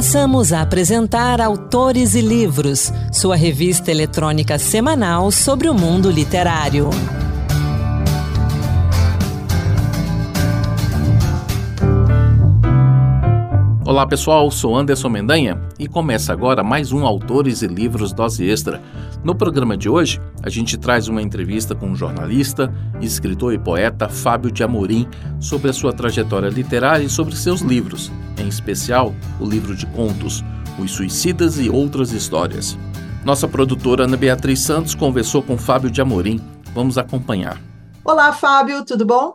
Passamos a apresentar Autores e Livros, sua revista eletrônica semanal sobre o mundo literário. Olá pessoal, sou Anderson Mendanha e começa agora mais um Autores e Livros Dose Extra. No programa de hoje, a gente traz uma entrevista com o jornalista, escritor e poeta Fábio de Amorim sobre a sua trajetória literária e sobre seus livros, em especial o livro de contos Os Suicidas e Outras Histórias. Nossa produtora Ana Beatriz Santos conversou com Fábio de Amorim. Vamos acompanhar. Olá, Fábio, tudo bom?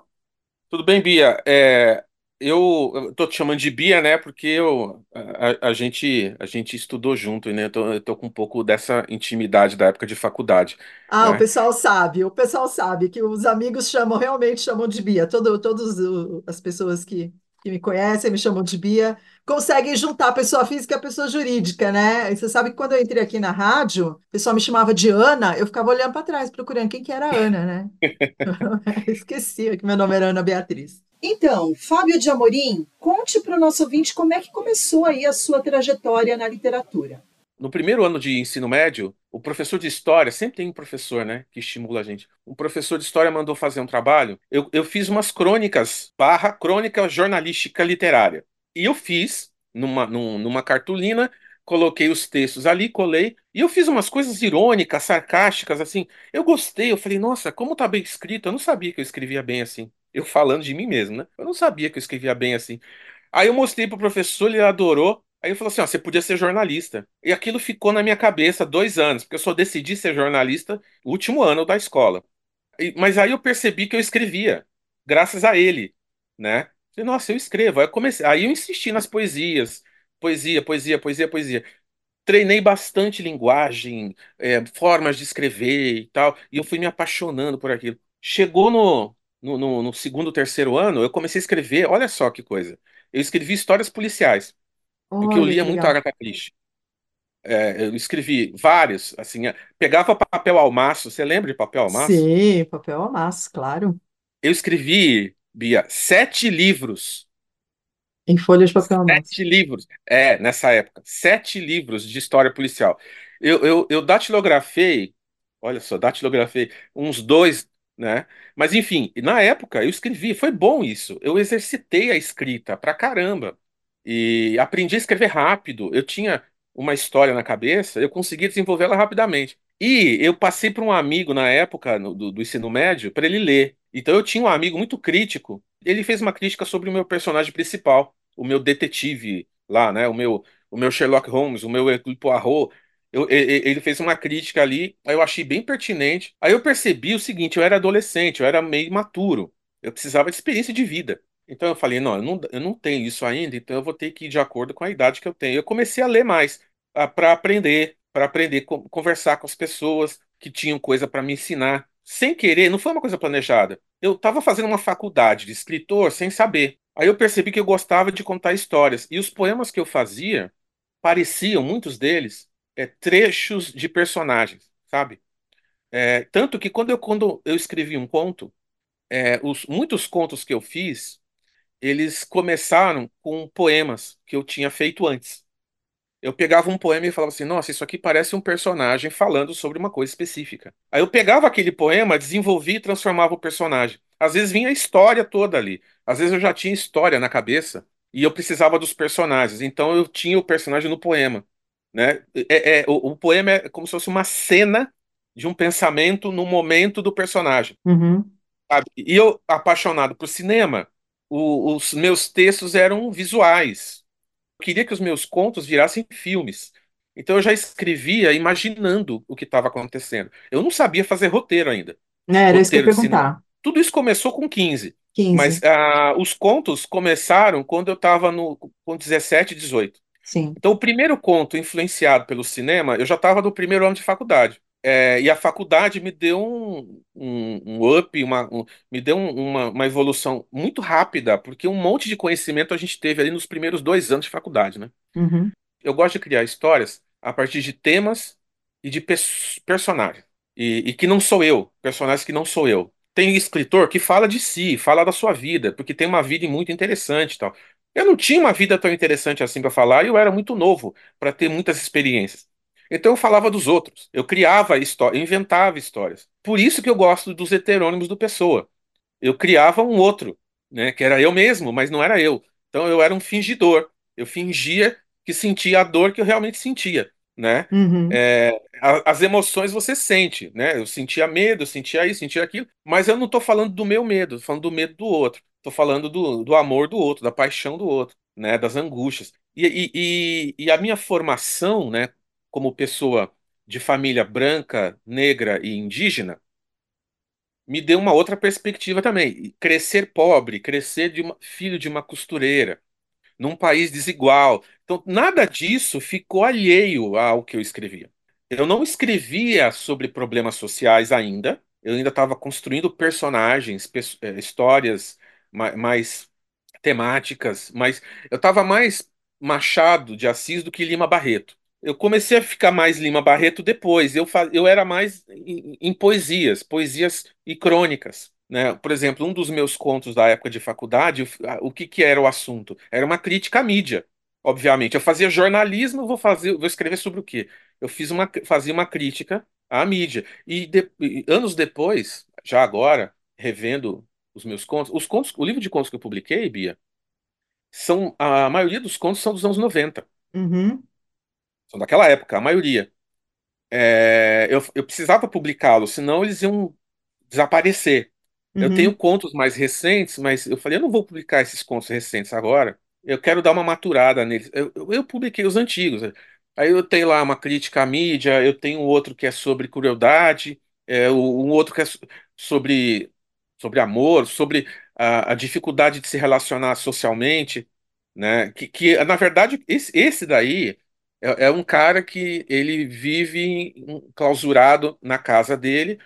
Tudo bem, Bia. É, eu, estou tô te chamando de Bia, né? Porque eu, a, a gente, a gente estudou junto, né? Eu tô, eu tô com um pouco dessa intimidade da época de faculdade, Ah, o né? pessoal sabe, o pessoal sabe que os amigos chamam, realmente chamam de Bia. Todo, todas as pessoas que, que me conhecem me chamam de Bia. Conseguem juntar a pessoa física e a pessoa jurídica, né? E você sabe que quando eu entrei aqui na rádio, o pessoal me chamava de Ana, eu ficava olhando para trás, procurando quem que era a Ana, né? Esqueci que meu nome era Ana Beatriz. Então, Fábio de Amorim, conte para o nosso ouvinte como é que começou aí a sua trajetória na literatura. No primeiro ano de ensino médio, o professor de história, sempre tem um professor, né, que estimula a gente. Um professor de história mandou fazer um trabalho. Eu, eu fiz umas crônicas, barra crônica jornalística literária. E eu fiz numa, num- numa cartolina, coloquei os textos ali, colei, e eu fiz umas coisas irônicas, sarcásticas, assim. Eu gostei, eu falei, nossa, como tá bem escrito. Eu não sabia que eu escrevia bem assim. Eu falando de mim mesmo, né? Eu não sabia que eu escrevia bem assim. Aí eu mostrei pro professor, ele adorou. Aí ele falou assim: ó, você podia ser jornalista. E aquilo ficou na minha cabeça dois anos, porque eu só decidi ser jornalista no último ano da escola. E- mas aí eu percebi que eu escrevia, graças a ele, né? Falei, Nossa, eu escrevo. Aí eu comecei, aí eu insisti nas poesias, poesia, poesia, poesia, poesia. Treinei bastante linguagem, é, formas de escrever e tal, e eu fui me apaixonando por aquilo. Chegou no, no, no- no segundo, terceiro ano, eu comecei a escrever, olha só que coisa. Eu escrevi histórias policiais, porque eu Olha lia que muito legal. Agatha Christie. É, eu escrevi vários, assim, é, pegava papel almaço, você lembra de papel almaço? Sim, papel amasso, claro. Eu escrevi, Bia, sete livros. Em folha de papel amasso. Sete livros. É, nessa época. Sete livros de história policial. Eu, eu, eu datilografei, olha só, datilografei uns dois, né? Mas enfim, na época eu escrevi, foi bom isso. Eu exercitei a escrita pra caramba. E aprendi a escrever rápido. Eu tinha uma história na cabeça, eu conseguia desenvolvê-la rapidamente. E eu passei para um amigo na época no- do, do ensino médio para ele ler. Então eu tinha um amigo muito crítico. Ele fez uma crítica sobre o meu personagem principal o meu detetive lá, né? O meu, o meu Sherlock Holmes, o meu Hercule Poirot. Eu- ele fez uma crítica ali, eu achei bem pertinente. Aí eu percebi o seguinte: eu era adolescente, eu era meio imaturo, eu precisava de experiência de vida. Então eu falei: não, eu não, eu não tenho isso ainda, então eu vou ter que ir de acordo com a idade que eu tenho. Eu comecei a ler mais, para aprender, para aprender conversar com as pessoas que tinham coisa para me ensinar. Sem querer, não foi uma coisa planejada. Eu estava fazendo uma faculdade de escritor sem saber. Aí eu percebi que eu gostava de contar histórias. E os poemas que eu fazia pareciam, muitos deles, é, trechos de personagens, sabe? É, tanto que quando eu, quando eu escrevi um conto, é, os, muitos contos que eu fiz, eles começaram com poemas que eu tinha feito antes. Eu pegava um poema e falava assim: Nossa, isso aqui parece um personagem falando sobre uma coisa específica. Aí eu pegava aquele poema, desenvolvia e transformava o personagem. Às vezes vinha a história toda ali. Às vezes eu já tinha história na cabeça e eu precisava dos personagens. Então eu tinha o personagem no poema, né? É, é- o, o poema é como se fosse uma cena de um pensamento no momento do personagem, Uhum. E eu, apaixonado por cinema, o- os meus textos eram visuais queria que os meus contos virassem filmes. Então eu já escrevia imaginando o que estava acontecendo. Eu não sabia fazer roteiro ainda. É, Era isso que eu ia Roteiro perguntar. Tudo isso começou com 15. 15, Mas ah, os contos começaram quando eu estava com 17, 18. Sim. Então o primeiro conto influenciado pelo cinema, eu já estava no primeiro ano de faculdade. É, e a faculdade me deu um, um, um up, uma, um- me deu um- uma, uma evolução muito rápida, porque um monte de conhecimento a gente teve ali nos primeiros dois anos de faculdade, né? Uhum. Eu gosto de criar histórias a partir de temas e de pers- personagens. E, e que não sou eu, personagens que não sou eu. Tem escritor que fala de si, fala da sua vida, porque tem uma vida muito interessante e tal. Eu não tinha uma vida tão interessante assim para falar e eu era muito novo para ter muitas experiências. Então eu falava dos outros, eu criava histórias, inventava histórias. Por isso que eu gosto dos heterônimos do Pessoa. Eu criava um outro, né, que era eu mesmo, mas não era eu. Então eu era um fingidor. Eu fingia que sentia a dor que eu realmente sentia, né? Uhum, É, a- as emoções você sente, né? Eu sentia medo, eu sentia isso, sentia aquilo, mas eu não estou falando do meu medo, tô falando do medo do outro. Estou falando do, do amor do outro, da paixão do outro, né? Das angústias. E, e, e, e a minha formação, né, como pessoa de família branca, negra e indígena, me deu uma outra perspectiva também. Crescer pobre, crescer de uma- filho de uma costureira, num país desigual. Então, nada disso ficou alheio ao que eu escrevia. Eu não escrevia sobre problemas sociais ainda, eu ainda estava construindo personagens, pers- eh, histórias ma- mais temáticas, mas eu estava mais Machado de Assis do que Lima Barreto. Eu comecei a ficar mais Lima Barreto depois. Eu, eu era mais em, em poesias, poesias e crônicas. Né? Por exemplo, um dos meus contos da época de faculdade, o, o que, que era o assunto? Era uma crítica à mídia, obviamente. Eu fazia jornalismo, vou fazer, vou escrever sobre o quê? Eu fiz uma, fazia uma crítica à mídia. E, de- e anos depois, já agora, revendo os meus contos, os contos, o livro de contos que eu publiquei, Bia, são a maioria dos contos são dos anos 90. uhum, São daquela época, a maioria. É, eu, eu precisava publicá-los, senão eles iam desaparecer. Eu tenho uhum, contos mais recentes, mas eu falei, eu não vou publicar esses contos recentes agora. Eu quero dar uma maturada neles. Eu, eu, eu publiquei os antigos. Aí eu tenho lá uma crítica à mídia, eu tenho outro que é sobre crueldade, é, um outro que é so- sobre, sobre amor, sobre a, a dificuldade de se relacionar socialmente, né? Que, que na verdade, esse, esse daí é, é um cara que ele vive clausurado na casa dele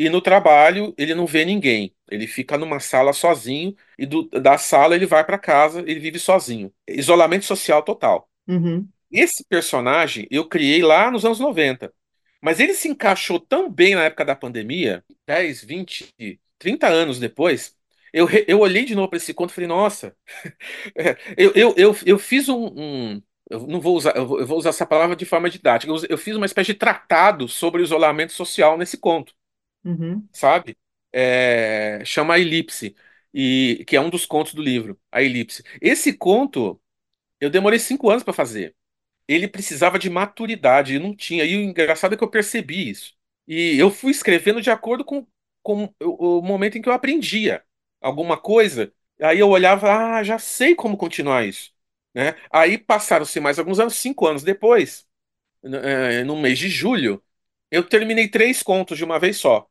e no trabalho ele não vê ninguém. Ele fica numa sala sozinho e do- da sala ele vai para casa, ele vive sozinho. Isolamento social total. uhum, Esse personagem eu criei lá nos anos 90. Mas ele se encaixou tão bem na época da pandemia, 10, 20, 30 anos depois. Eu, eu olhei de novo para esse conto e falei, nossa, eu, eu, eu, eu fiz um, um- Eu não vou usar, eu vou usar essa palavra de forma didática. Eu, eu fiz uma espécie de tratado sobre o isolamento social nesse conto uhum, sabe? É, chama A Elipse, e, que é um dos contos do livro, A Elipse. Esse conto eu demorei cinco anos para fazer. Ele precisava de maturidade, e não tinha. E o engraçado é que eu percebi isso. E eu fui escrevendo de acordo com, com o, o momento em que eu aprendia alguma coisa. Aí eu olhava, ah, já sei como continuar isso. Né? Aí passaram-se mais alguns anos, cinco anos depois, n- eh, no mês de julho, eu terminei três contos de uma vez só.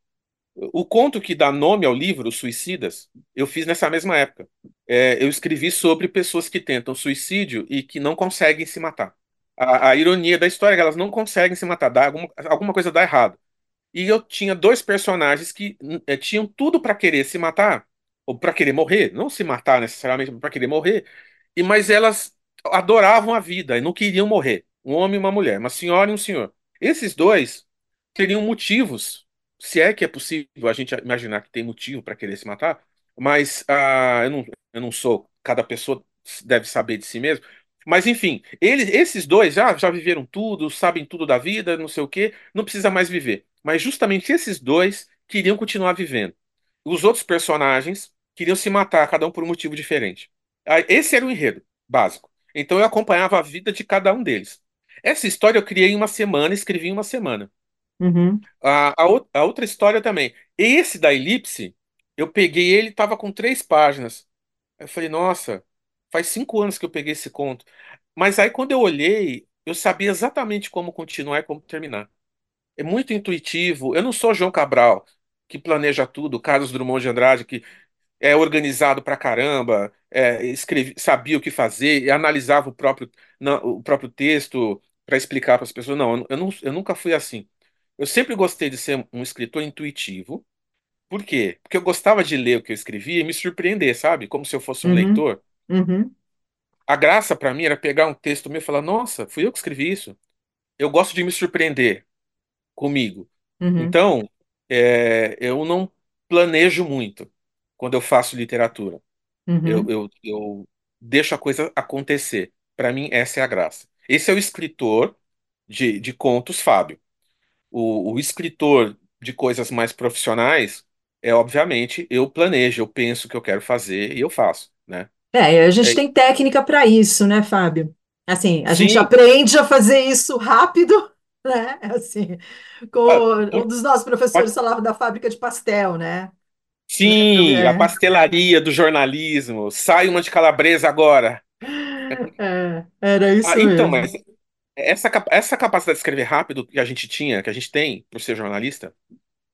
O conto que dá nome ao livro, Suicidas, eu fiz nessa mesma época. É, eu escrevi sobre pessoas que tentam suicídio e que não conseguem se matar. A, a ironia da história é que elas não conseguem se matar, dá alguma, alguma coisa dá errado. E eu tinha dois personagens que hum, eh, tinham tudo para querer se matar, ou para querer morrer, não se matar necessariamente, para querer morrer. E mas elas adoravam a vida e não queriam morrer. Um homem e uma mulher, uma senhora e um senhor. Esses dois teriam motivos, se é que é possível a gente imaginar que tem motivo para querer se matar, mas ah, eu não, eu não sou, cada pessoa deve saber de si mesmo. Mas enfim, eles, esses dois já, já viveram tudo, sabem tudo da vida, não sei o quê, não precisa mais viver. Mas justamente esses dois queriam continuar vivendo. Os outros personagens queriam se matar, cada um por um motivo diferente. Esse era o enredo básico. Então eu acompanhava a vida de cada um deles. Essa história eu criei em uma semana, escrevi em uma semana. Uhum, A, a, a outra história também. Esse da Elipse, eu peguei ele, tava com três páginas. Eu falei, nossa, faz cinco anos que eu peguei esse conto. Mas aí quando eu olhei, eu sabia exatamente como continuar e como terminar. É muito intuitivo. Eu não sou João Cabral, que planeja tudo, Carlos Drummond de Andrade, que é organizado pra caramba, é, escrevi, sabia o que fazer, e analisava o próprio, o próprio texto para explicar para as pessoas. Não, eu, não, eu nunca fui assim. Eu sempre gostei de ser um escritor intuitivo. Por quê? Porque eu gostava de ler o que eu escrevia e me surpreender, sabe? Como se eu fosse um uhum, leitor. uhum, A graça para mim era pegar um texto meu e falar: Nossa, fui eu que escrevi isso. Eu gosto de me surpreender comigo. uhum, Então, é, eu não planejo muito quando eu faço literatura. Eu, uhum, eu, eu deixo a coisa acontecer. Para mim, essa é a graça. Esse é o escritor de, de contos, Fábio. O, o escritor de coisas mais profissionais é, obviamente, eu planejo, eu penso o que eu quero fazer e eu faço, né? É, a gente É, tem técnica para isso, né, Fábio? Assim, a gente sim, aprende a fazer isso rápido, né? Assim, com ah, um dos nossos professores pode- falava da fábrica de pastel, né? Lembra? sim, a pastelaria do jornalismo. Sai uma de calabresa agora. é, era Ah, isso então, mesmo. mas essa, essa capacidade de escrever rápido que a gente tinha, que a gente tem por ser jornalista,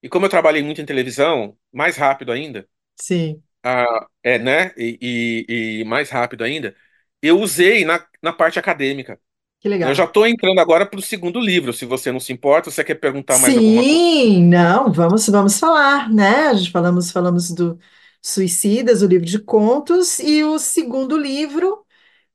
e como eu trabalhei muito em televisão, mais rápido ainda, Sim, ah, é, né? E, e- e mais rápido ainda, eu usei na, na parte acadêmica. que Eu já legal. estou entrando agora para o segundo livro, se você não se importa, você quer perguntar mais alguma coisa? Sim, não, vamos, vamos falar, né? A gente falamos, falamos do Suicidas, o livro de contos, e o segundo livro,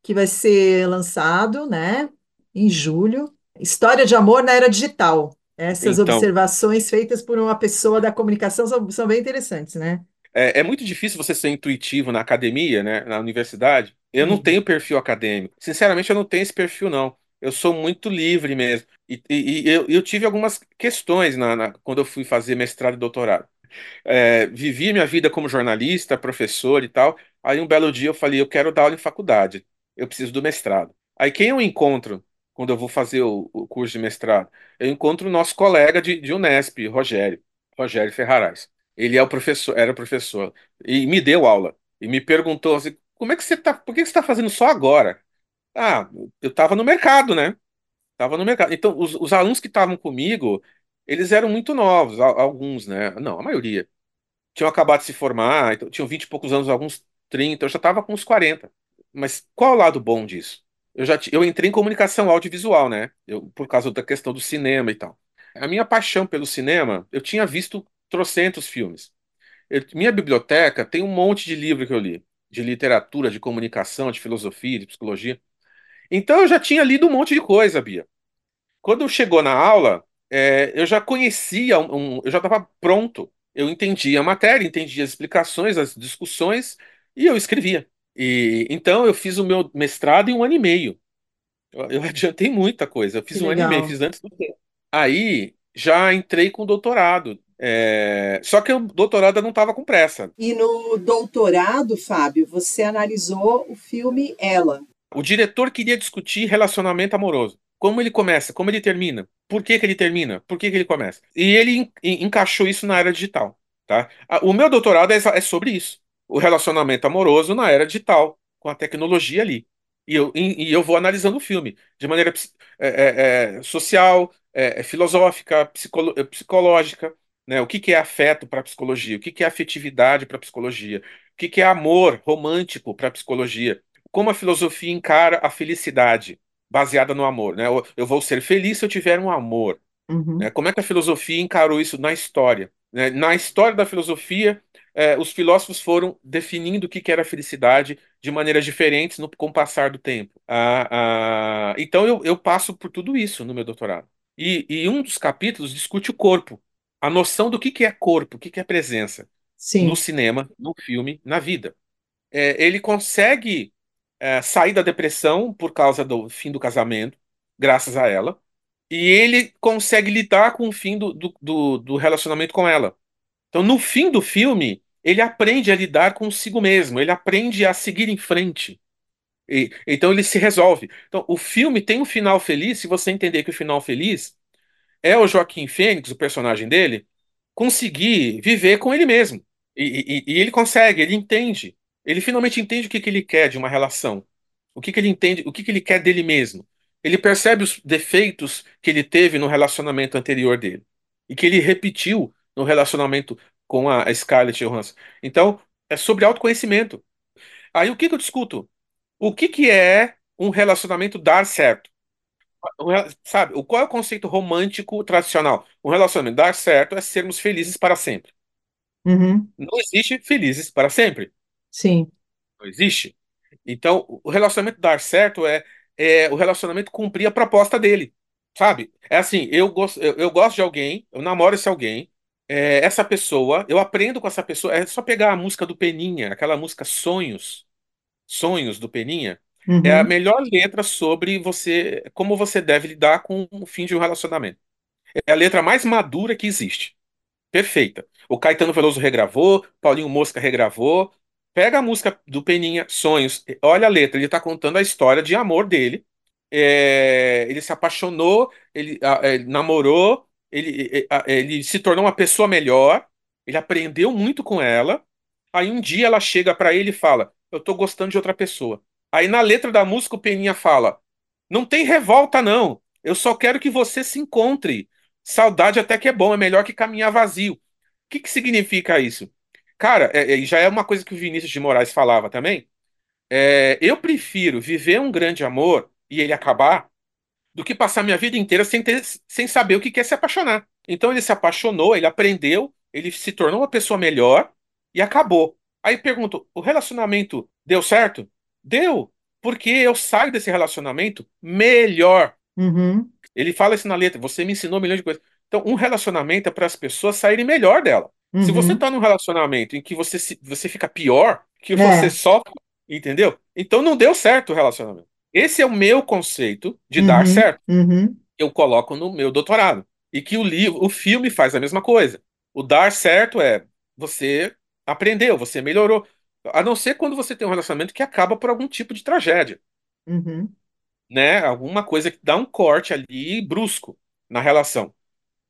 que vai ser lançado, né, em julho, História de Amor na Era Digital. Essas Então, observações feitas por uma pessoa da comunicação são, são bem interessantes, né? é, é muito difícil você ser intuitivo na academia, né, na universidade. Eu não Uhum. tenho perfil acadêmico. Sinceramente, eu não tenho esse perfil, não. Eu sou muito livre mesmo. E, e- e eu, eu tive algumas questões na, na- quando eu fui fazer mestrado e doutorado. É, vivi minha vida como jornalista, professor e tal. Aí um belo dia eu falei, eu quero dar aula em faculdade. Eu preciso do mestrado. Aí quem eu encontro quando eu vou fazer o, o curso de mestrado? Eu encontro o nosso colega de, de Unesp, Rogério, Rogério Ferrarais. Ele é o professor, era professor e me deu aula e me perguntou assim, como é que você tá, por que você está fazendo só agora? Ah, eu estava no mercado, né? Tava no mercado. Então, os, os alunos que estavam comigo, eles eram muito novos, al- alguns, né? Não, a maioria tinham acabado de se formar, então, tinham 20 e poucos anos, alguns 30, eu já estava com uns 40. Mas qual é o lado bom disso? Eu já eu entrei em comunicação audiovisual, né? Eu, por causa da questão do cinema e tal. A minha paixão pelo cinema, eu tinha visto trocentos filmes. Eu- minha biblioteca tem um monte de livro que eu li, de literatura, de comunicação, de filosofia, de psicologia. Então eu já tinha lido um monte de coisa, Bia. Quando chegou na aula, é, eu já conhecia, um, um- eu já estava pronto. Eu entendia a matéria, entendia as explicações, as discussões, e eu escrevia. E então eu fiz o meu mestrado em um ano e meio. Eu, eu adiantei muita coisa. Eu Que fiz um ano e meio, fiz antes do tempo. Aí já entrei com doutorado. É, só que o doutorado eu não estava com pressa. E no doutorado, Fábio, você analisou o filme Ela. O diretor queria discutir relacionamento amoroso. Como ele começa, como ele termina, por que que ele termina, por que que ele começa. E ele en- en- encaixou isso na era digital, tá? O meu doutorado é, é sobre isso. O relacionamento amoroso na era digital, com a tecnologia ali. E eu, e, eu vou analisando o filme de maneira é, é, é, social, é, é, filosófica, psicolo- é, psicológica, né? O que que é afeto para a psicologia? O que que é afetividade para a psicologia? O que que é amor romântico para a psicologia? como a filosofia encara a felicidade baseada no amor, né? Eu, vou ser feliz se eu tiver um amor, né? Uhum, Como é que a filosofia encarou isso na história? né? Na história da filosofia, eh, os filósofos foram definindo o que que era felicidade de maneiras diferentes no, com o passar do tempo. Ah, ah, então eu, eu passo por tudo isso no meu doutorado. E, e um dos capítulos discute o corpo, a noção do que que é corpo, o que que é presença no sim, cinema, no filme, na vida. Eh, ele consegue é, sair da depressão por causa do fim do casamento, graças a ela, e ele consegue lidar com o fim do, do, do, do relacionamento com ela. Então, no fim do filme, ele aprende a lidar consigo mesmo, ele aprende a seguir em frente. E- então, ele se resolve. Então, o filme tem um final feliz, se você entender que o final feliz é o Joaquim Fênix, o personagem dele, conseguir viver com ele mesmo. E, e- e ele consegue, ele entende. Ele finalmente entende o que que ele quer de uma relação. O que que ele entende, o que que ele quer dele mesmo. Ele percebe os defeitos que ele teve no relacionamento anterior dele e que ele repetiu no relacionamento com a Scarlett Johansson. Então, é sobre autoconhecimento. Aí o que que eu discuto? O que que é um relacionamento dar certo? Sabe, qual é o conceito romântico tradicional? Um relacionamento dar certo é sermos felizes para sempre. uhum, Não existe felizes para sempre. sim, Não existe. Então, o relacionamento dar certo é, é o relacionamento cumprir a proposta dele. Sabe? É assim, eu gosto, eu, eu gosto de alguém, eu namoro esse alguém, é, essa pessoa, eu aprendo com essa pessoa. É só pegar a música do Peninha, aquela música Sonhos. Sonhos, do Peninha, é a Uhum. melhor letra sobre você, como você deve lidar com o fim de um relacionamento. É a letra mais madura que existe. Perfeita. O Caetano Veloso regravou, Paulinho Mosca regravou. Pega a música do Peninha, Sonhos, olha a letra, ele está contando a história de amor dele. É, ele se apaixonou, ele, a- ele namorou, ele, ele se tornou uma pessoa melhor, ele aprendeu muito com ela. Aí um dia ela chega para ele e fala: Eu tô gostando de outra pessoa. Aí na letra da música o Peninha fala: Não tem revolta, não. Eu só quero que você se encontre. Saudade até que é bom, é melhor que caminhar vazio. O que que significa isso? Cara, é- é- já é uma coisa que o Vinícius de Moraes falava também. É, eu prefiro viver um grande amor e ele acabar do que passar minha vida inteira sem ter, sem saber o que que é se apaixonar. Então ele se apaixonou, ele aprendeu, ele se tornou uma pessoa melhor e acabou. Aí pergunto, o relacionamento deu certo? Deu, porque eu saio desse relacionamento melhor. Uhum. Ele fala isso na letra, você me ensinou milhões de coisas. Então, um relacionamento é para as pessoas saírem melhor dela. Se você Uhum. está num relacionamento em que você, se- você fica pior, que você É. sofre, entendeu? Então não deu certo o relacionamento. Esse é o meu conceito de dar Uhum. certo. Uhum. Eu coloco no meu doutorado. E que o livro, o filme faz a mesma coisa. O dar certo é você aprendeu, você melhorou. A não ser quando você tem um relacionamento que acaba por algum tipo de tragédia Uhum. né? Alguma coisa que dá um corte ali brusco na relação,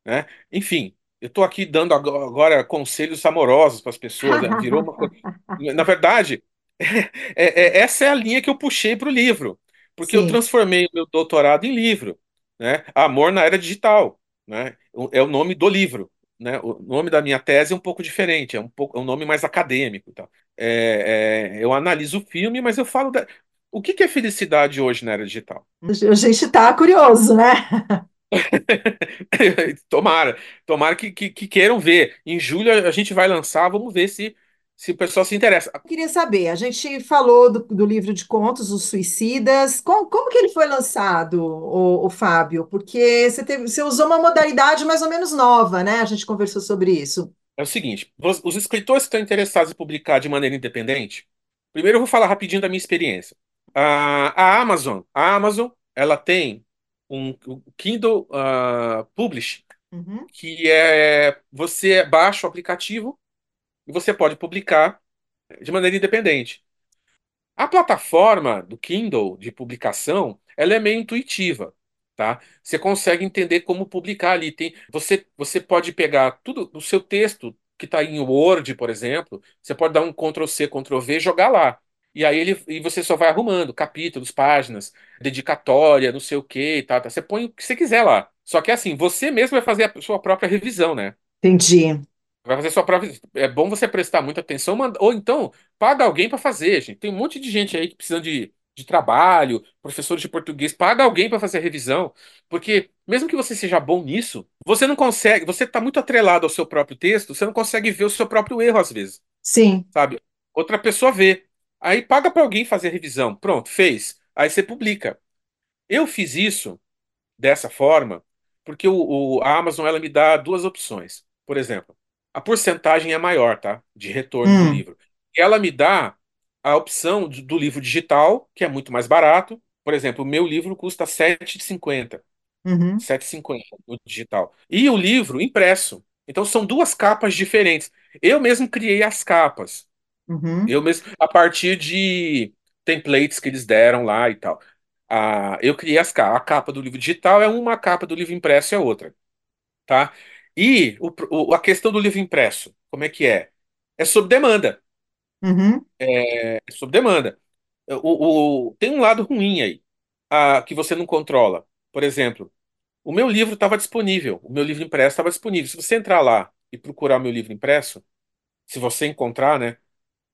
né? Enfim, eu tô aqui dando ago- agora conselhos amorosos para as pessoas, né? Virou uma. Na verdade, é- é- essa é a linha que eu puxei para o livro, porque eu Sim. transformei o meu doutorado em livro, né? Amor na Era Digital, né? É o nome do livro. Né? O nome da minha tese é um pouco diferente, é um pouco, é um nome mais acadêmico, tal. É, é, eu analiso o filme, mas eu falo da... o que que é felicidade hoje na era digital? A gente está curioso, né? Tomara, tomara que, que, que queiram ver. Em julho a gente vai lançar, vamos ver se, se o pessoal se interessa. Eu queria saber, a gente falou do, do livro de contos, Os Suicidas. Como, como que ele foi lançado, o, o Fábio? Porque você teve, você usou uma modalidade mais ou menos nova, né? A gente conversou sobre isso. É o seguinte, os, os escritores que estão interessados em publicar de maneira independente, primeiro eu vou falar rapidinho da minha experiência. A, a Amazon, a Amazon, ela tem um, um Kindle ah, Publish, Uhum, que é você baixa o aplicativo e você pode publicar de maneira independente. A plataforma do Kindle de publicação, ela é meio intuitiva, tá? Você consegue entender como publicar ali. Tem, você, você pode pegar tudo o seu texto que está em Word, por exemplo, você pode dar um Ctrl C, Ctrl V jogar lá. E aí ele, e você só vai arrumando capítulos, páginas, dedicatória, não sei o que tal, tá? Você põe o que você quiser lá. Só que assim, você mesmo vai fazer a sua própria revisão, né? entendi. Vai fazer sua própria. É bom você prestar muita atenção, manda- ou então paga alguém para fazer, gente. Tem um monte de gente aí que precisa de, de trabalho, professores de português, paga alguém para fazer a revisão, porque mesmo que você seja bom nisso, você não consegue, você está muito atrelado ao seu próprio texto, você não consegue ver o seu próprio erro às vezes, Sim. sabe? Outra pessoa vê. Aí paga para alguém fazer a revisão. Pronto, fez. Aí você publica. Eu fiz isso dessa forma, porque o, o- a Amazon ela me dá duas opções. Por exemplo, a porcentagem é maior, tá? De retorno do Hum, livro. Ela me dá a opção do, do livro digital, que é muito mais barato. Por exemplo, o meu livro custa R$ 7,50. uhum, 7,50 no digital. E o livro impresso. Então são duas capas diferentes. Eu mesmo criei as capas. uhum, Eu mesmo, a partir de templates que eles deram lá e tal. Ah, eu criei as capas. A capa do livro digital é uma, a capa do livro impresso é outra, tá? E o, o- a questão do livro impresso, como é que é? É sob demanda. uhum, É sob demanda. O, tem um lado ruim aí, ah, que você não controla. Por exemplo, o meu livro estava disponível, o meu livro impresso estava disponível. Se você entrar lá e procurar o meu livro impresso, se você encontrar, né?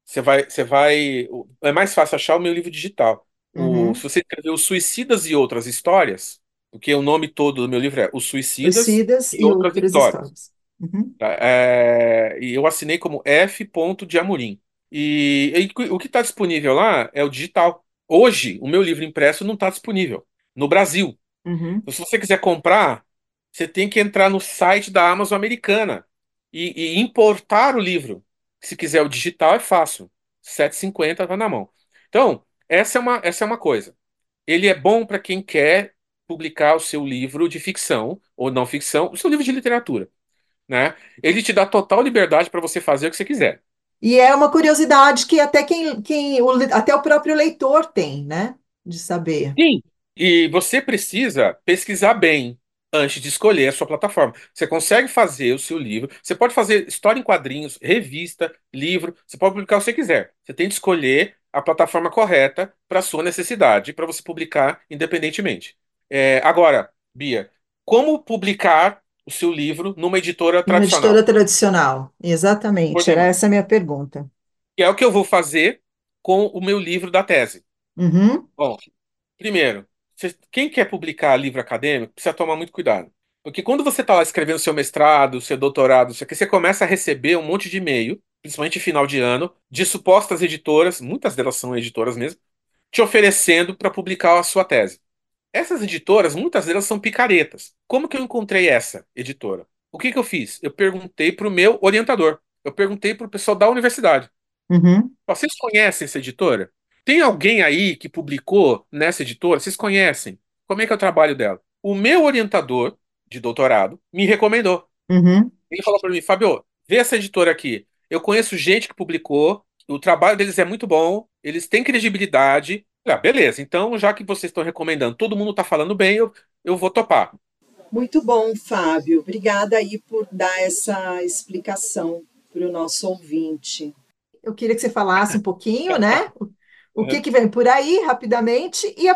Você vai, você vai. É mais fácil achar o meu livro digital. O, se uhum. você escrever Os Suicidas e Outras Histórias, porque o nome todo do meu livro é Os Suicidas Suicidas e e Outras outras Histórias. Uhum, tá? É, e eu assinei como F. de Amorim. E, e o que está disponível lá é o digital. Hoje, o meu livro impresso não está disponível no Brasil. uhum. Então, se você quiser comprar, você tem que entrar no site da Amazon americana e, e importar o livro. Se quiser o digital, é fácil. R$ 7,50 tá na mão. Então, essa é uma, essa é uma coisa. Ele é bom para quem quer publicar o seu livro de ficção ou não ficção, o seu livro de literatura, né? Ele te dá total liberdade para você fazer o que você quiser. E é uma curiosidade que até quem, quem o, até o próprio leitor tem, né? De saber. Sim. E você precisa pesquisar bem antes de escolher a sua plataforma. Você consegue fazer o seu livro, você pode fazer história em quadrinhos, revista, livro, você pode publicar o que você quiser. Você tem de escolher a plataforma correta para a sua necessidade, para você publicar independentemente. É, agora, Bia, como publicar o seu livro numa editora Uma tradicional? editora tradicional, exatamente. Era essa a minha pergunta. é o que eu vou fazer com o meu livro da tese. Uhum, Bom, primeiro, quem quer publicar livro acadêmico precisa tomar muito cuidado. Porque quando você está lá escrevendo seu mestrado, seu doutorado, isso aqui, você começa a receber um monte de e-mail, principalmente final de ano, de supostas editoras, muitas delas são editoras mesmo, te oferecendo para publicar a sua tese. Essas editoras, muitas delas são picaretas. Como que eu encontrei essa editora? O que que eu fiz? Eu perguntei para o meu orientador. Eu perguntei para o pessoal da universidade. uhum. Vocês conhecem essa editora? Tem alguém aí que publicou nessa editora? Vocês conhecem? Como é que é o trabalho dela? O meu orientador de doutorado me recomendou. Uhum. Ele falou para mim, Fabio, vê essa editora aqui. Eu conheço gente que publicou, o trabalho deles é muito bom, eles têm credibilidade. Ah, beleza, então já que vocês estão recomendando, todo mundo está falando bem, eu, eu vou topar. Muito bom, Fábio. Obrigada aí por dar essa explicação para o nosso ouvinte. Eu queria que você falasse um pouquinho, né? O, o que que vem por aí, rapidamente, e,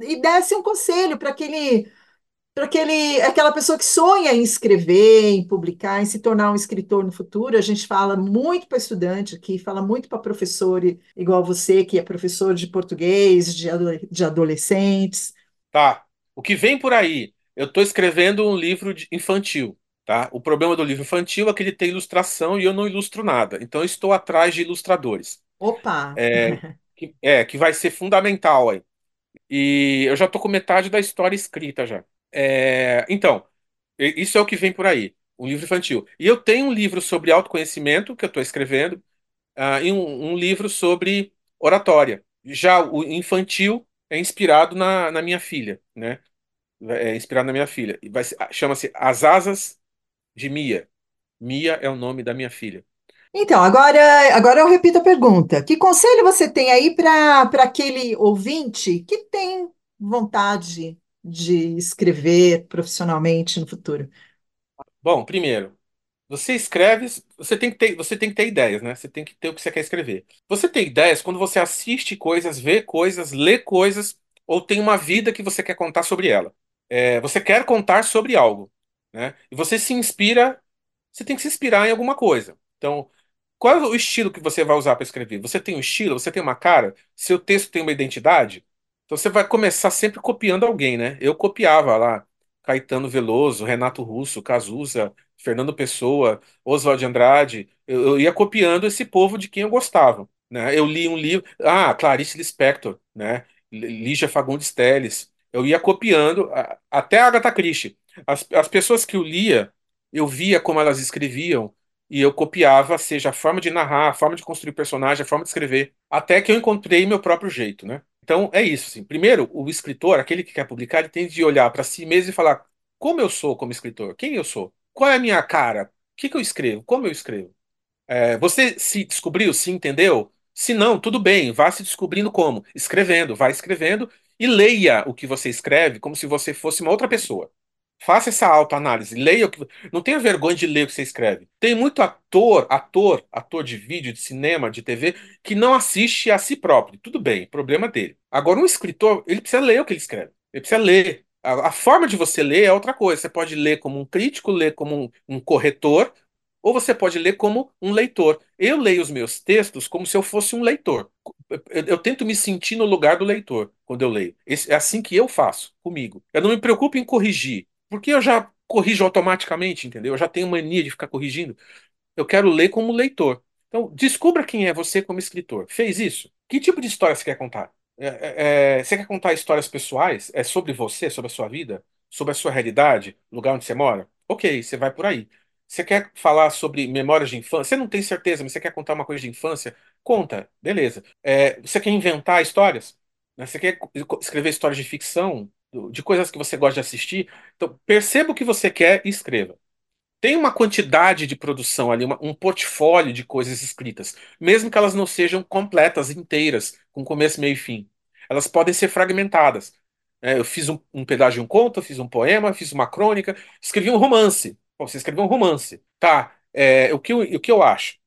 e desse um conselho para aquele, para aquele, aquela pessoa que sonha em escrever, em publicar, em se tornar um escritor no futuro. A gente fala muito para estudante aqui, fala muito para professor igual você, que é professor de português, de, ado- de adolescentes. Tá. O que vem por aí? Eu estou escrevendo um livro infantil, tá? O problema do livro infantil é que ele tem ilustração e eu não ilustro nada. Então eu estou atrás de ilustradores. Opa! Que, é, que vai ser fundamental aí. E eu já estou com metade da história escrita já. É, então, isso é o que vem por aí, um livro infantil. E eu tenho um livro sobre autoconhecimento que eu estou escrevendo, ah, e um, um livro sobre oratória. Já o infantil é inspirado na, na minha filha, né? É inspirado na minha filha. Ser- Chama-se As Asas de Mia. Mia é o nome da minha filha. Então, agora, agora eu repito a pergunta. Que conselho você tem aí para aquele ouvinte que tem vontade de escrever profissionalmente no futuro? Bom, primeiro, você escreve, você tem que ter, você tem que ter ideias, né? Você tem que ter o que você quer escrever. Você tem ideias quando você assiste coisas, vê coisas, lê coisas, ou tem uma vida que você quer contar sobre ela. É, você quer contar sobre algo, né? E você se inspira, você tem que se inspirar em alguma coisa. Então, qual é o estilo que você vai usar para escrever? Você tem um estilo? Você tem uma cara? Seu texto tem uma identidade? Então você vai começar sempre copiando alguém, né? Eu copiava lá Caetano Veloso, Renato Russo, Cazuza, Fernando Pessoa, Oswald de Andrade. Eu, eu ia copiando esse povo de quem eu gostava, né? Eu li um livro, ah, Clarice Lispector, né? Lígia Fagundes Telles. Eu ia copiando até Agatha Christie. As, as pessoas que eu lia, eu via como elas escreviam e eu copiava, seja a forma de narrar, a forma de construir personagem, a forma de escrever, até que eu encontrei meu próprio jeito, né? Então é isso, assim. Primeiro, o escritor, aquele que quer publicar, ele tem de olhar para si mesmo e falar: como eu sou como escritor? Quem eu sou? Qual é a minha cara? O que que eu escrevo? Como eu escrevo? É, você se descobriu, se entendeu? Se não, tudo bem, vá se descobrindo como? Escrevendo, vá escrevendo e leia o que você escreve como se você fosse uma outra pessoa. Faça essa autoanálise, leia o que. Não tenha vergonha de ler o que você escreve. Tem muito ator, ator, ator de vídeo, de cinema, de TV, que não assiste a si próprio. Tudo bem, problema dele. Agora, um escritor, ele precisa ler o que ele escreve. Ele precisa ler. A, a forma de você ler é outra coisa. Você pode ler como um crítico, ler como um, um corretor, ou você pode ler como um leitor. Eu leio os meus textos como se eu fosse um leitor. Eu, eu tento me sentir no lugar do leitor quando eu leio. Esse- é assim que eu faço comigo. Eu não me preocupo em corrigir, porque eu já corrijo automaticamente, entendeu? Eu já tenho mania de ficar corrigindo. Eu quero ler como leitor. Então, descubra quem é você como escritor. Fez isso? Que tipo de história você quer contar? É, é, é, você quer contar histórias pessoais? É sobre você, sobre a sua vida? Sobre a sua realidade? Lugar onde você mora? Ok, você vai por aí. Você quer falar sobre memórias de infância? Você não tem certeza, mas você quer contar uma coisa de infância? Conta, beleza. É, você quer inventar histórias? Né? Você quer escrever histórias de ficção, de coisas que você gosta de assistir? Então, perceba o que você quer e escreva. Tem uma quantidade de produção ali, uma, um portfólio de coisas escritas, mesmo que elas não sejam completas, inteiras, com começo, meio e fim. Elas podem ser fragmentadas. É, eu fiz um, um pedaço de um conto, fiz um poema, fiz uma crônica, escrevi um romance. Bom, você escreveu um romance. Tá, é, o que eu, o que eu acho?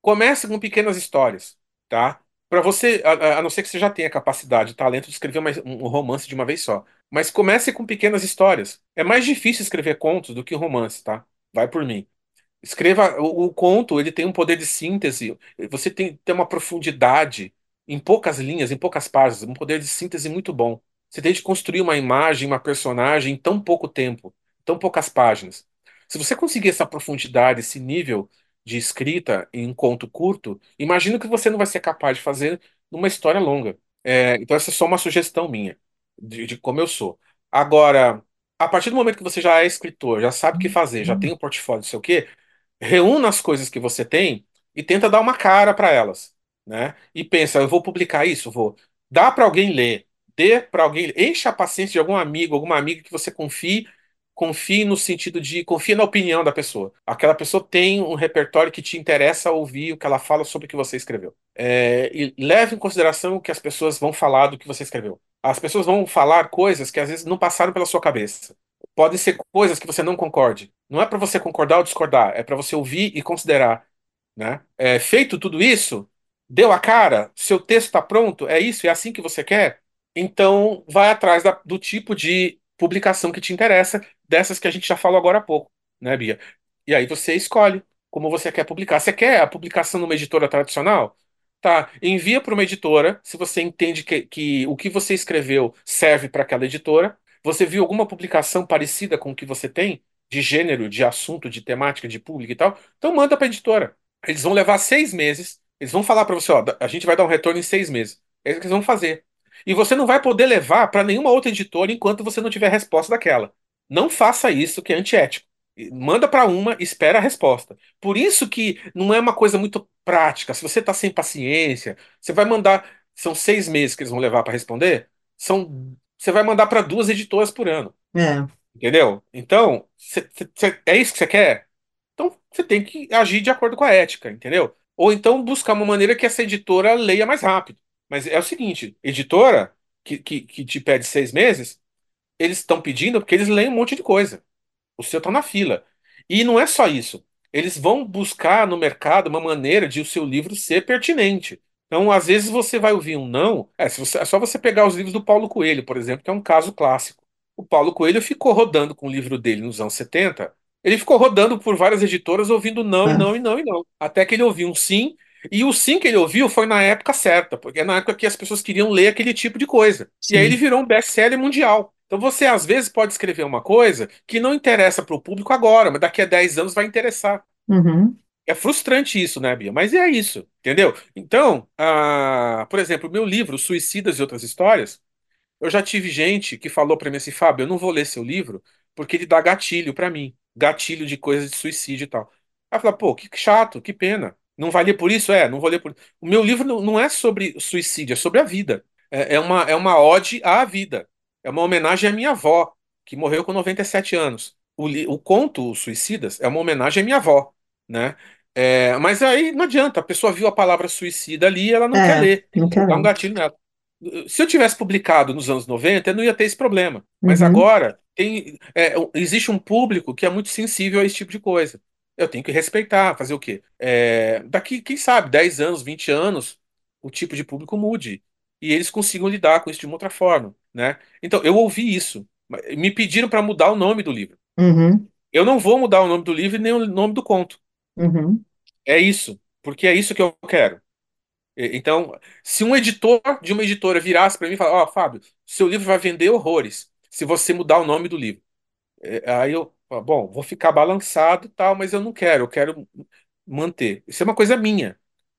Comece com pequenas histórias, tá? Para você, a, a, não ser que você já tenha capacidade, talento de escrever uma, um romance de uma vez só. Mas comece com pequenas histórias. É mais difícil escrever contos do que romance, tá? Vai por mim. Escreva o, o conto, ele tem um poder de síntese. Você tem, tem uma profundidade em poucas linhas, em poucas páginas, um poder de síntese muito bom. Você tem de construir uma imagem, uma personagem em tão pouco tempo, tão poucas páginas. Se você conseguir essa profundidade, esse nível de escrita em um conto curto, imagino que você não vai ser capaz de fazer numa história longa. É, então, essa é só uma sugestão minha, de, de como eu sou. Agora, a partir do momento que você já é escritor, já sabe o que fazer, já tem um portfólio, não sei o quê, reúna as coisas que você tem e tenta dar uma cara para elas, né? E pensa, eu vou publicar isso, vou. Dá para alguém ler, dê para alguém, encha a paciência de algum amigo, alguma amiga que você confie confie no sentido de confie na opinião da pessoa. Aquela pessoa tem um repertório que te interessa ouvir o que ela fala sobre o que você escreveu. É, e leve em consideração o que as pessoas vão falar do que você escreveu. As pessoas vão falar coisas que às vezes não passaram pela sua cabeça. Podem ser coisas que você não concorde. Não é para você concordar ou discordar, é para você ouvir e considerar. Né? É, feito tudo isso, deu a cara, seu texto está pronto, é isso, é assim que você quer? Então, vai atrás da, do tipo de publicação que te interessa, dessas que a gente já falou agora há pouco, né, Bia? E aí você escolhe como você quer publicar. Você quer a publicação numa editora tradicional? Tá, envia para uma editora, se você entende que, que o que você escreveu serve para aquela editora. Você viu alguma publicação parecida com o que você tem, de gênero, de assunto, de temática, de público e tal? Então manda para a editora. Eles vão levar seis meses. Eles vão falar para você, ó, a gente vai dar um retorno em seis meses. É isso que eles vão fazer. E você não vai poder levar para nenhuma outra editora enquanto você não tiver resposta daquela. Não faça isso, que é antiético. Manda para uma, espera a resposta. Por isso que não é uma coisa muito prática. Se você está sem paciência, você vai mandar. São seis meses que eles vão levar para responder. São, você vai mandar para duas editoras por ano. É. Entendeu? Então, cê, cê, é isso que você quer? Então, você tem que agir de acordo com a ética, entendeu? Ou então buscar uma maneira que essa editora leia mais rápido. Mas é o seguinte, editora que, que, que te pede seis meses, eles estão pedindo porque eles leem um monte de coisa. O seu está na fila. E não é só isso. Eles vão buscar no mercado uma maneira de o seu livro ser pertinente. Então, às vezes você vai ouvir um não. É, você, é só você pegar os livros do Paulo Coelho, por exemplo, que é um caso clássico. O Paulo Coelho ficou rodando com o livro dele nos anos 70. Ele ficou rodando por várias editoras ouvindo não, e não, e não, e não. Até que ele ouviu um sim e o sim que ele ouviu foi na época certa, porque é na época que as pessoas queriam ler aquele tipo de coisa. Sim. E aí ele virou um best-seller mundial. Então você às vezes pode escrever uma coisa que não interessa para o público agora, mas daqui a 10 anos vai interessar. Uhum. É frustrante isso, né, Bia? Mas é isso, entendeu? Então, ah, por exemplo, o meu livro, Suicidas e Outras Histórias, eu já tive gente que falou para mim assim, Fábio, eu não vou ler seu livro porque ele dá gatilho para mim, gatilho de coisas de suicídio e tal. Aí eu falei, pô, que chato, que pena. Não vai ler por isso? É, não vou ler por O meu livro não é sobre suicídio, é sobre a vida. É, é uma, é uma ode à vida. É uma homenagem à minha avó, que morreu com 97 anos. O, o conto Os Suicidas é uma homenagem à minha avó, né? É, mas aí não adianta, a pessoa viu a palavra suicida ali e ela não É, quer ler. não quero. Dá um gatilho nela. Se eu tivesse publicado nos anos 90, eu não ia ter esse problema. Mas Uhum. agora tem, é, existe um público que é muito sensível a esse tipo de coisa. Eu tenho que respeitar, fazer o quê? É, daqui, quem sabe, 10 anos, 20 anos, o tipo de público mude. E eles consigam lidar com isso de uma outra forma, né? Então, eu ouvi isso. Me pediram para mudar o nome do livro. Uhum. Eu não vou mudar o nome do livro e nem o nome do conto. Uhum. É isso, porque é isso que eu quero. Então, se um editor de uma editora virasse para mim e falar, ó, Fábio, seu livro vai vender horrores se você mudar o nome do livro. É, Aí eu, bom, vou ficar balançado e tal, mas eu não quero, eu quero manter. Isso é uma coisa minha.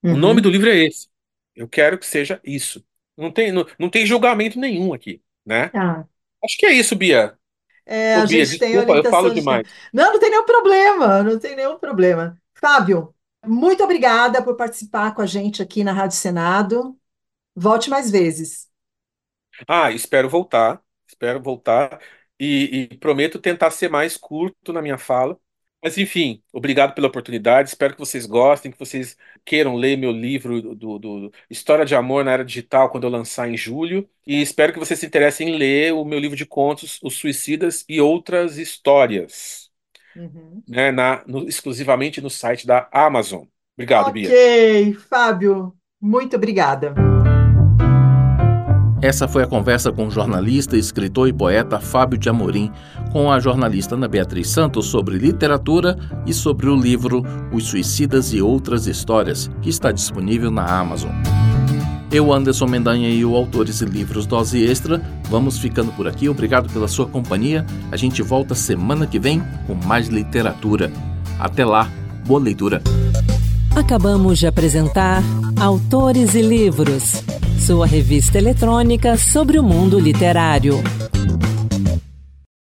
O nome Uhum. do livro é esse. Eu quero que seja isso. Não tem, não, não tem julgamento nenhum aqui, né? Ah, Acho que é isso, Bia. é, Ô, a Bia, gente tem desculpa, eu falo orientação de. demais. Não, não tem nenhum problema, não tem nenhum problema. Fábio, Muito obrigada por participar com a gente aqui na Rádio Senado. Volte mais vezes. Ah, espero voltar. Espero voltar. E, e prometo tentar ser mais curto na minha fala. Mas enfim, obrigado pela oportunidade. Espero que vocês gostem, que vocês queiram ler meu livro do, do- do História de Amor na Era Digital quando eu lançar em julho. E espero que vocês se interessem em ler o meu livro de contos, Os Suicidas e Outras Histórias, Uhum. né, na, no- exclusivamente no site da Amazon. Obrigado, Bia. Ok, Fábio, muito obrigada. Essa foi a conversa com o jornalista, escritor e poeta Fábio de Amorim, com a jornalista Ana Beatriz Santos sobre literatura e sobre o livro Os Suicidas e Outras Histórias, que está disponível na Amazon. Eu, Anderson Mendanha e o Autores e Livros Dose Extra, vamos ficando por aqui. Obrigado pela sua companhia. A gente volta semana que vem com mais literatura. Até lá, boa leitura. Acabamos de apresentar Autores e Livros, sua revista eletrônica sobre o mundo literário.